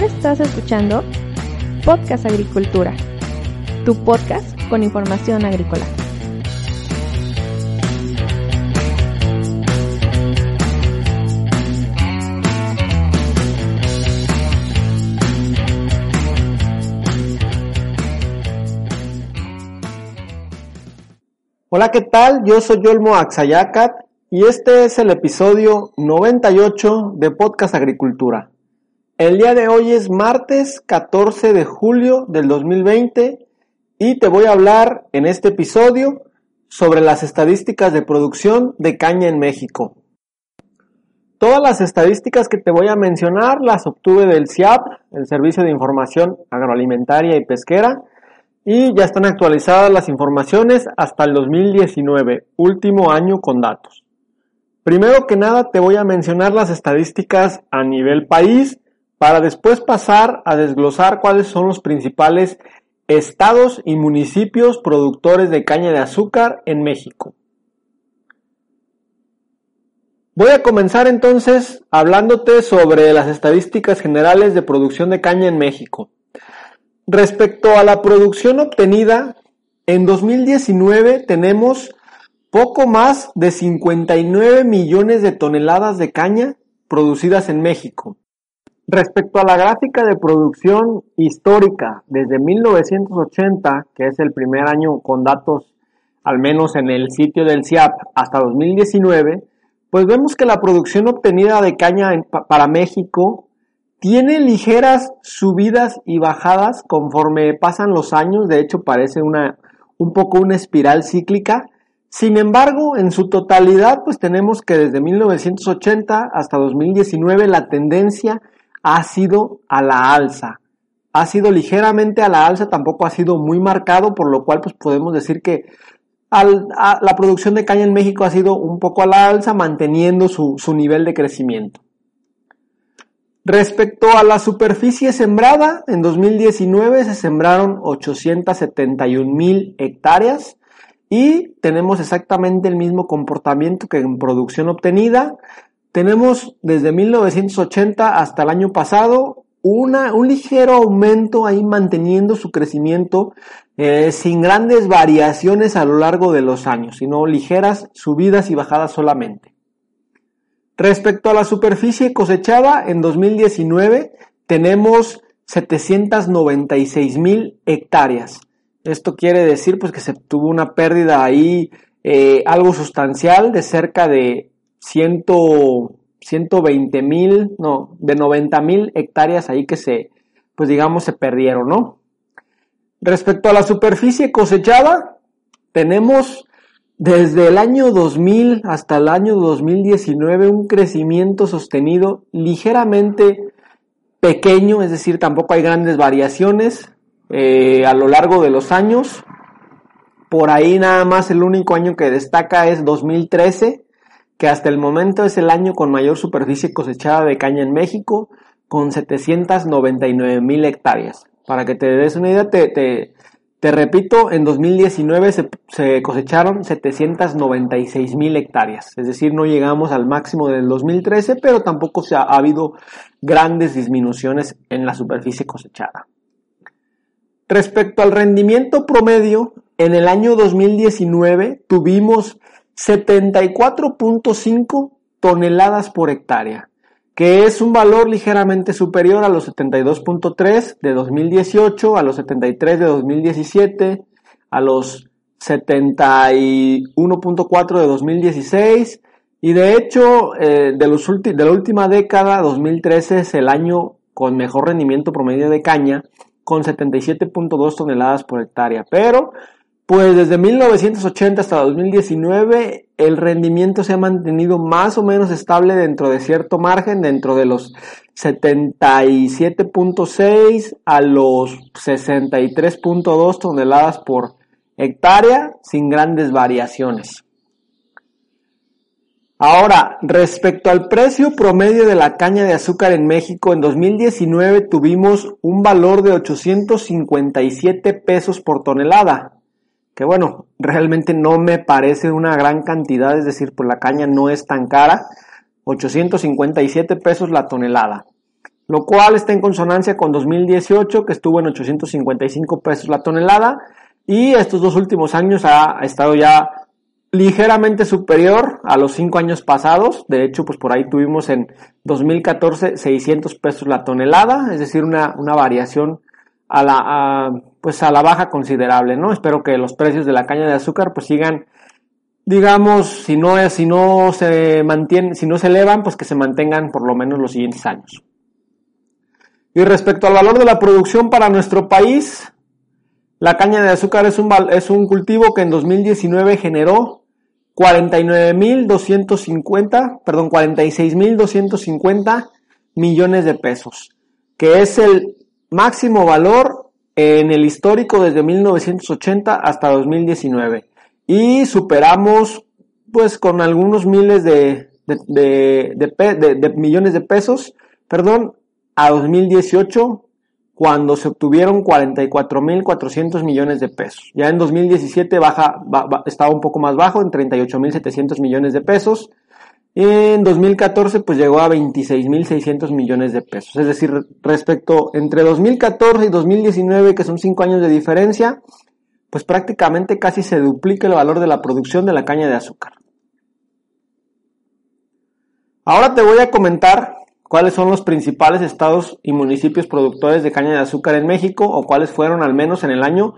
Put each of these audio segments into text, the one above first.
Estás escuchando Podcast Agricultura, tu podcast con información agrícola. Hola, ¿qué tal? Yo soy Yolmo Axayacat y este es el episodio 98 de Podcast Agricultura. El día de hoy es martes 14 de julio del 2020 y te voy a hablar en este episodio sobre las estadísticas de producción de caña en México. Todas las estadísticas que te voy a mencionar las obtuve del CIAP, el Servicio de Información Agroalimentaria y Pesquera, y ya están actualizadas las informaciones hasta el 2019, último año con datos. Primero que nada te voy a mencionar las estadísticas a nivel país para después pasar a desglosar cuáles son los principales estados y municipios productores de caña de azúcar en México. Voy a comenzar entonces hablándote sobre las estadísticas generales de producción de caña en México. Respecto a la producción obtenida, en 2019 tenemos poco más de 59 millones de toneladas de caña producidas en México. Respecto a la gráfica de producción histórica desde 1980, que es el primer año con datos al menos en el sitio del CIAP hasta 2019, pues vemos que la producción obtenida de caña para México tiene ligeras subidas y bajadas conforme pasan los años, de hecho parece una un poco una espiral cíclica. Sin embargo, en su totalidad, pues tenemos que desde 1980 hasta 2019 la tendencia ha sido a la alza. Ha sido ligeramente a la alza, tampoco ha sido muy marcado, por lo cual pues podemos decir que la producción de caña en México ha sido un poco a la alza, manteniendo su, su nivel de crecimiento. Respecto a la superficie sembrada, en 2019 se sembraron 871 mil hectáreas y tenemos exactamente el mismo comportamiento que en producción obtenida. Tenemos desde 1980 hasta el año pasado una, un ligero aumento ahí manteniendo su crecimiento eh, sin grandes variaciones a lo largo de los años, sino ligeras subidas y bajadas solamente. Respecto a la superficie cosechada, en 2019 tenemos 796 mil hectáreas. Esto quiere decir pues que se tuvo una pérdida ahí eh, algo sustancial de cerca de 120 mil, no, de 90 mil hectáreas ahí que se, pues digamos, se perdieron, ¿no? Respecto a la superficie cosechada, tenemos desde el año 2000 hasta el año 2019 un crecimiento sostenido ligeramente pequeño, es decir, tampoco hay grandes variaciones eh, a lo largo de los años. Por ahí nada más el único año que destaca es 2013, que hasta el momento es el año con mayor superficie cosechada de caña en México, con 799 mil hectáreas. Para que te des una idea, te, te, repito, en 2019 se, cosecharon 796 mil hectáreas, es decir, no llegamos al máximo del 2013, pero tampoco se ha, ha habido grandes disminuciones en la superficie cosechada. Respecto al rendimiento promedio, en el año 2019 tuvimos 74.5 toneladas por hectárea, que es un valor ligeramente superior a los 72.3 de 2018, a los 73 de 2017, a los 71.4 de 2016 y de hecho eh, de, los de la última década 2013 es el año con mejor rendimiento promedio de caña con 77.2 toneladas por hectárea, pero pues desde 1980 hasta 2019 el rendimiento se ha mantenido más o menos estable dentro de cierto margen, dentro de los 77.6 a los 63.2 toneladas por hectárea sin grandes variaciones. Ahora, respecto al precio promedio de la caña de azúcar en México, en 2019 tuvimos un valor de 857 pesos por tonelada que bueno, realmente no me parece una gran cantidad, es decir, pues la caña no es tan cara, 857 pesos la tonelada. lo cual está en consonancia con 2018 que estuvo en 855 pesos la tonelada y estos dos últimos años ha estado ya ligeramente superior a los cinco años pasados. De hecho, pues por ahí tuvimos en 2014 600 pesos la tonelada, es decir, una, una variación a la, pues a la baja considerable, ¿no? Espero que los precios de la caña de azúcar pues sigan, digamos, si no, si no se mantienen, si no se elevan, pues que se mantengan por lo menos los siguientes años. Y respecto al valor de la producción para nuestro país, la caña de azúcar es un, es un cultivo que en 2019 generó 49.250, perdón, 46.250 millones de pesos, que es el máximo valor en el histórico desde 1980 hasta 2019. Y superamos, pues, con algunos miles de, millones de pesos, perdón, a 2018 cuando se obtuvieron 44.400 millones de pesos. Ya en 2017 baja, estaba un poco más bajo, en 38.700 millones de pesos. En 2014 pues llegó a 26.600 millones de pesos. Es decir, respecto entre 2014 y 2019, que son 5 años de diferencia, pues prácticamente casi se duplica el valor de la producción de la caña de azúcar. Ahora te voy a comentar cuáles son los principales estados y municipios productores de caña de azúcar en México o cuáles fueron al menos en el año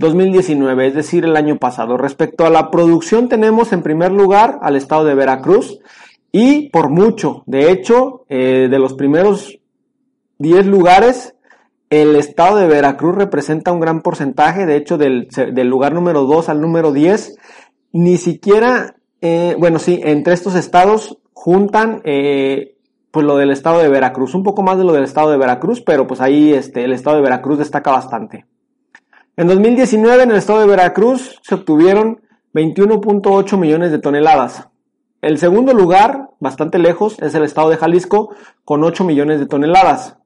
2019, es decir, el año pasado. Respecto a la producción tenemos en primer lugar al estado de Veracruz y por mucho, de hecho, eh, de los primeros 10 lugares, el estado de Veracruz representa un gran porcentaje, de hecho, del, lugar número 2 al número 10, ni siquiera, eh, bueno, sí, entre estos estados juntan eh, pues lo del estado de Veracruz, un poco más de lo del estado de Veracruz, pero pues ahí este, el estado de Veracruz destaca bastante. En 2019 en el estado de Veracruz se obtuvieron 21.8 millones de toneladas. El segundo lugar, bastante lejos, es el estado de Jalisco con 8 millones de toneladas.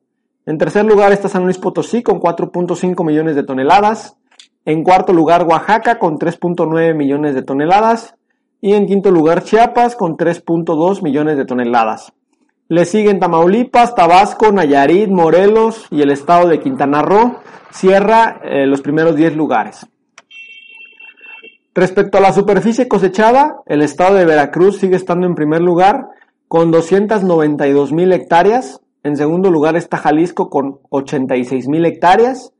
En tercer lugar está San Luis Potosí con 4.5 millones de toneladas. En cuarto lugar Oaxaca con 3.9 millones de toneladas. Y en quinto lugar Chiapas con 3.2 millones de toneladas. Le siguen Tamaulipas, Tabasco, Nayarit, Morelos y el estado de Quintana Roo. Cierra eh, los primeros 10 lugares. Respecto a la superficie cosechada, el estado de Veracruz sigue estando en primer lugar con 292 mil hectáreas. En segundo lugar está Jalisco con 86 mil hectáreas.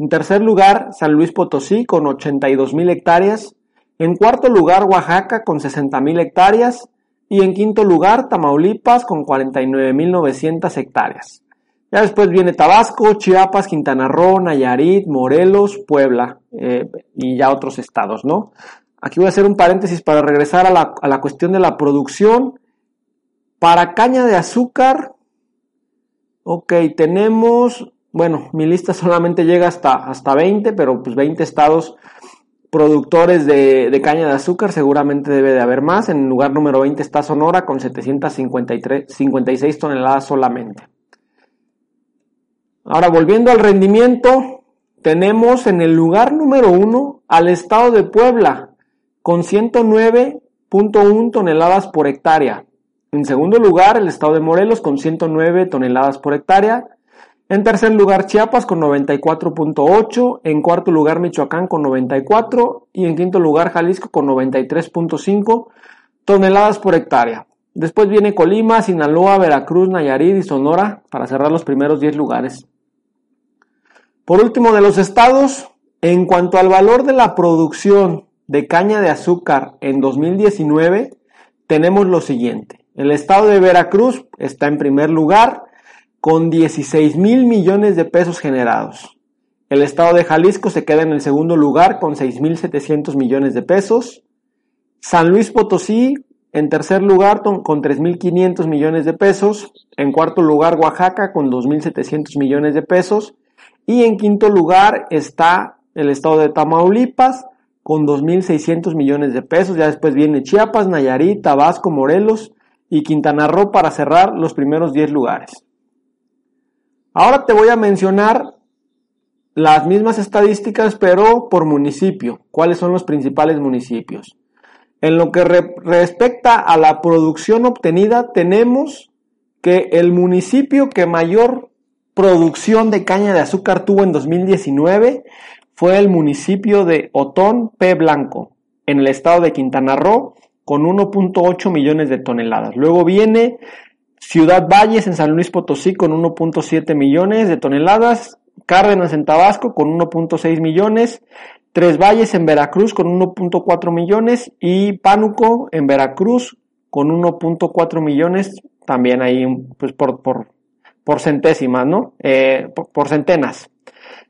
En tercer lugar, San Luis Potosí con 82 mil hectáreas. En cuarto lugar, Oaxaca con 60 mil hectáreas. Y en quinto lugar, Tamaulipas con 49.900 hectáreas. Ya después viene Tabasco, Chiapas, Quintana Roo, Nayarit, Morelos, Puebla eh, y ya otros estados, ¿no? Aquí voy a hacer un paréntesis para regresar a la, a la cuestión de la producción. Para caña de azúcar, ok, tenemos, bueno, mi lista solamente llega hasta, hasta 20, pero pues 20 estados productores de, caña de azúcar, seguramente debe de haber más. En lugar número 20 está Sonora con 756 toneladas solamente. Ahora, volviendo al rendimiento, tenemos en el lugar número 1 al estado de Puebla con 109.1 toneladas por hectárea. En segundo lugar, el estado de Morelos con 109 toneladas por hectárea. En tercer lugar, Chiapas con 94.8. En cuarto lugar, Michoacán con 94. Y en quinto lugar, Jalisco con 93.5 toneladas por hectárea. Después viene Colima, Sinaloa, Veracruz, Nayarit y Sonora para cerrar los primeros 10 lugares. Por último, de los estados, en cuanto al valor de la producción de caña de azúcar en 2019, tenemos lo siguiente. El estado de Veracruz está en primer lugar con 16 mil millones de pesos generados. El estado de Jalisco se queda en el segundo lugar con 6.700 millones de pesos. San Luis Potosí en tercer lugar con 3.500 millones de pesos. En cuarto lugar Oaxaca con 2.700 millones de pesos. Y en quinto lugar está el estado de Tamaulipas con 2.600 millones de pesos. Ya después viene Chiapas, Nayarit, Tabasco, Morelos y Quintana Roo para cerrar los primeros 10 lugares. Ahora te voy a mencionar las mismas estadísticas, pero por municipio. ¿Cuáles son los principales municipios? En lo que respecta a la producción obtenida, tenemos que el municipio que mayor producción de caña de azúcar tuvo en 2019 fue el municipio de Otón P. Blanco, en el estado de Quintana Roo, con 1.8 millones de toneladas. Luego viene Ciudad Valles en San Luis Potosí con 1.7 millones de toneladas, Cárdenas en Tabasco con 1.6 millones, Tres Valles en Veracruz con 1.4 millones y Pánuco en Veracruz con 1.4 millones, también ahí pues por, por, por centésimas, ¿no? Eh, por, centenas.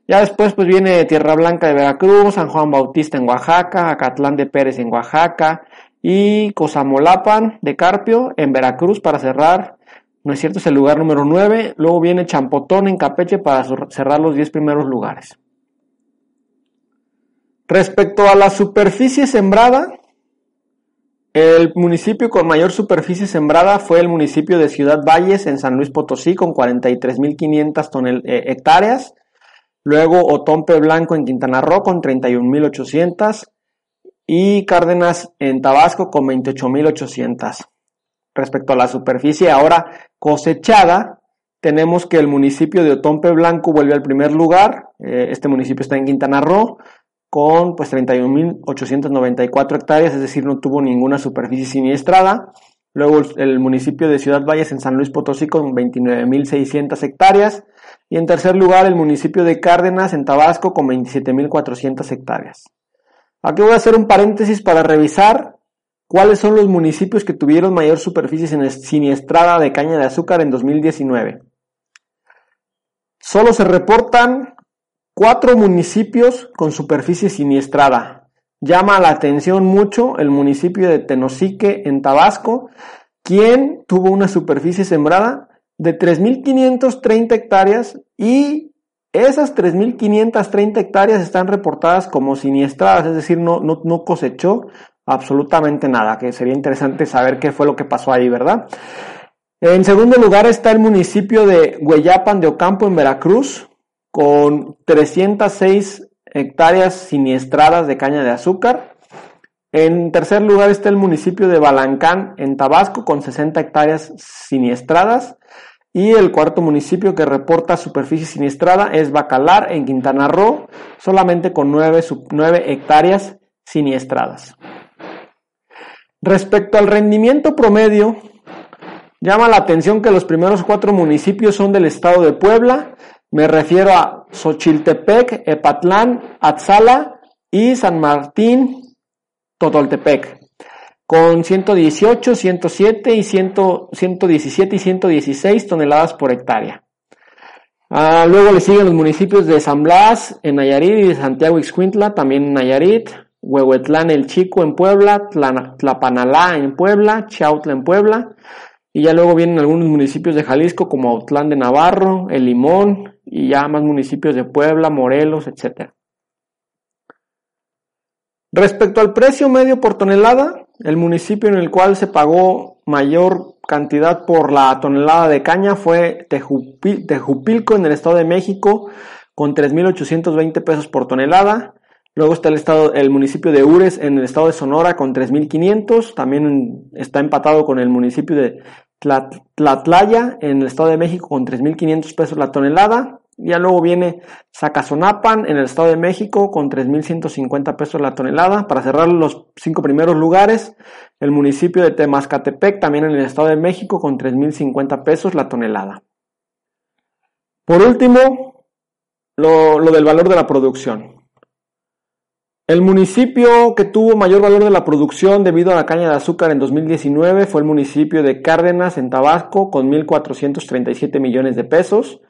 Ya después pues viene Tierra Blanca de Veracruz, San Juan Bautista en Oaxaca, Acatlán de Pérez en Oaxaca y Cosamolapan de Carpio en Veracruz para cerrar, no es cierto, es el lugar número 9. Luego viene Champotón en Capeche para cerrar los 10 primeros lugares. Respecto a la superficie sembrada, el municipio con mayor superficie sembrada fue el municipio de Ciudad Valles en San Luis Potosí con 43.500 eh, hectáreas. Luego Otompe Blanco en Quintana Roo con 31.800 y Cárdenas en Tabasco con 28.800. Respecto a la superficie ahora cosechada, tenemos que el municipio de Otompe Blanco vuelve al primer lugar. Eh, este municipio está en Quintana Roo con pues 31.894 hectáreas, es decir, no tuvo ninguna superficie siniestrada. Luego el municipio de Ciudad Valles en San Luis Potosí con 29.600 hectáreas. Y en tercer lugar el municipio de Cárdenas en Tabasco con 27.400 hectáreas. Aquí voy a hacer un paréntesis para revisar cuáles son los municipios que tuvieron mayor superficie siniestrada de caña de azúcar en 2019. Solo se reportan Cuatro municipios con superficie siniestrada. Llama la atención mucho el municipio de Tenosique en Tabasco, quien tuvo una superficie sembrada de 3.530 hectáreas y esas 3.530 hectáreas están reportadas como siniestradas, es decir, no, no, no cosechó absolutamente nada, que sería interesante saber qué fue lo que pasó ahí, ¿verdad? En segundo lugar está el municipio de Hueyapan de Ocampo en Veracruz, con 306 hectáreas siniestradas de caña de azúcar. En tercer lugar está el municipio de Balancán, en Tabasco, con 60 hectáreas siniestradas. Y el cuarto municipio que reporta superficie siniestrada es Bacalar, en Quintana Roo, solamente con 9, 9 hectáreas siniestradas. Respecto al rendimiento promedio, llama la atención que los primeros cuatro municipios son del estado de Puebla, me refiero a Xochiltepec, Epatlán, Atzala y San Martín, Totoltepec, con 118, 107 y 117 y 116 toneladas por hectárea. Ah, luego le siguen los municipios de San Blas en Nayarit y de Santiago Ixcuintla, también en Nayarit, Huehuetlán el Chico en Puebla, Tlapanalá en Puebla, Chautla en Puebla, y ya luego vienen algunos municipios de Jalisco como Autlán de Navarro, El Limón y ya más municipios de Puebla, Morelos, etc. Respecto al precio medio por tonelada, el municipio en el cual se pagó mayor cantidad por la tonelada de caña fue Tejupilco en el Estado de México con 3.820 pesos por tonelada. Luego está el, estado, el municipio de Ures en el estado de Sonora con 3.500. También está empatado con el municipio de Tlatlaya en el estado de México con 3.500 pesos la tonelada. Ya luego viene Zacazonapan en el estado de México con 3.150 pesos la tonelada. Para cerrar los cinco primeros lugares, el municipio de Temascatepec también en el estado de México con 3.050 pesos la tonelada. Por último, lo del valor de la producción. El municipio que tuvo mayor valor de la producción debido a la caña de azúcar en 2019 fue el municipio de Cárdenas en Tabasco con 1.437 millones de pesos.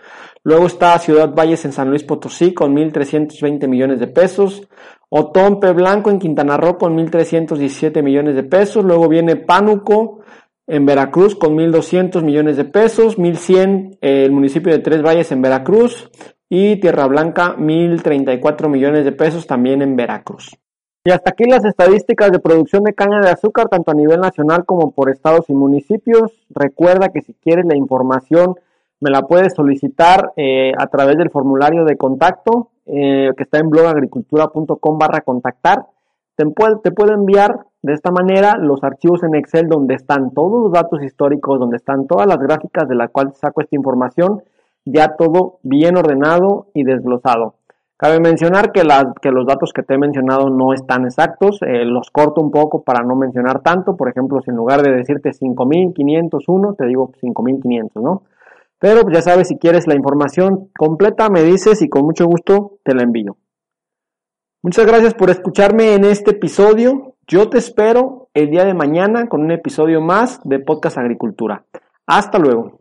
Luego está Ciudad Valles en San Luis Potosí con 1.320 millones de pesos. Otompe Blanco en Quintana Roo con 1.317 millones de pesos. Luego viene Pánuco en Veracruz con 1.200 millones de pesos. 1.100 eh, el municipio de Tres Valles en Veracruz y Tierra Blanca 1.034 millones de pesos también en Veracruz. Y hasta aquí las estadísticas de producción de caña de azúcar, tanto a nivel nacional como por estados y municipios. Recuerda que si quieres la información me la puedes solicitar eh, a través del formulario de contacto eh, que está en blogagricultura.com barra contactar. Te, te puedo enviar De esta manera, los archivos en Excel donde están todos los datos históricos, donde están todas las gráficas de las cuales saco esta información, ya todo bien ordenado y desglosado. Cabe mencionar que, los datos que te he mencionado no están exactos, eh, los corto un poco para no mencionar tanto, por ejemplo, si en lugar de decirte 5501, te digo 5500, ¿no? Pero ya sabes, si quieres la información completa, me dices y con mucho gusto te la envío. Muchas gracias por escucharme en este episodio. Yo te espero el día de mañana con un episodio más de Podcast Agricultura. Hasta luego.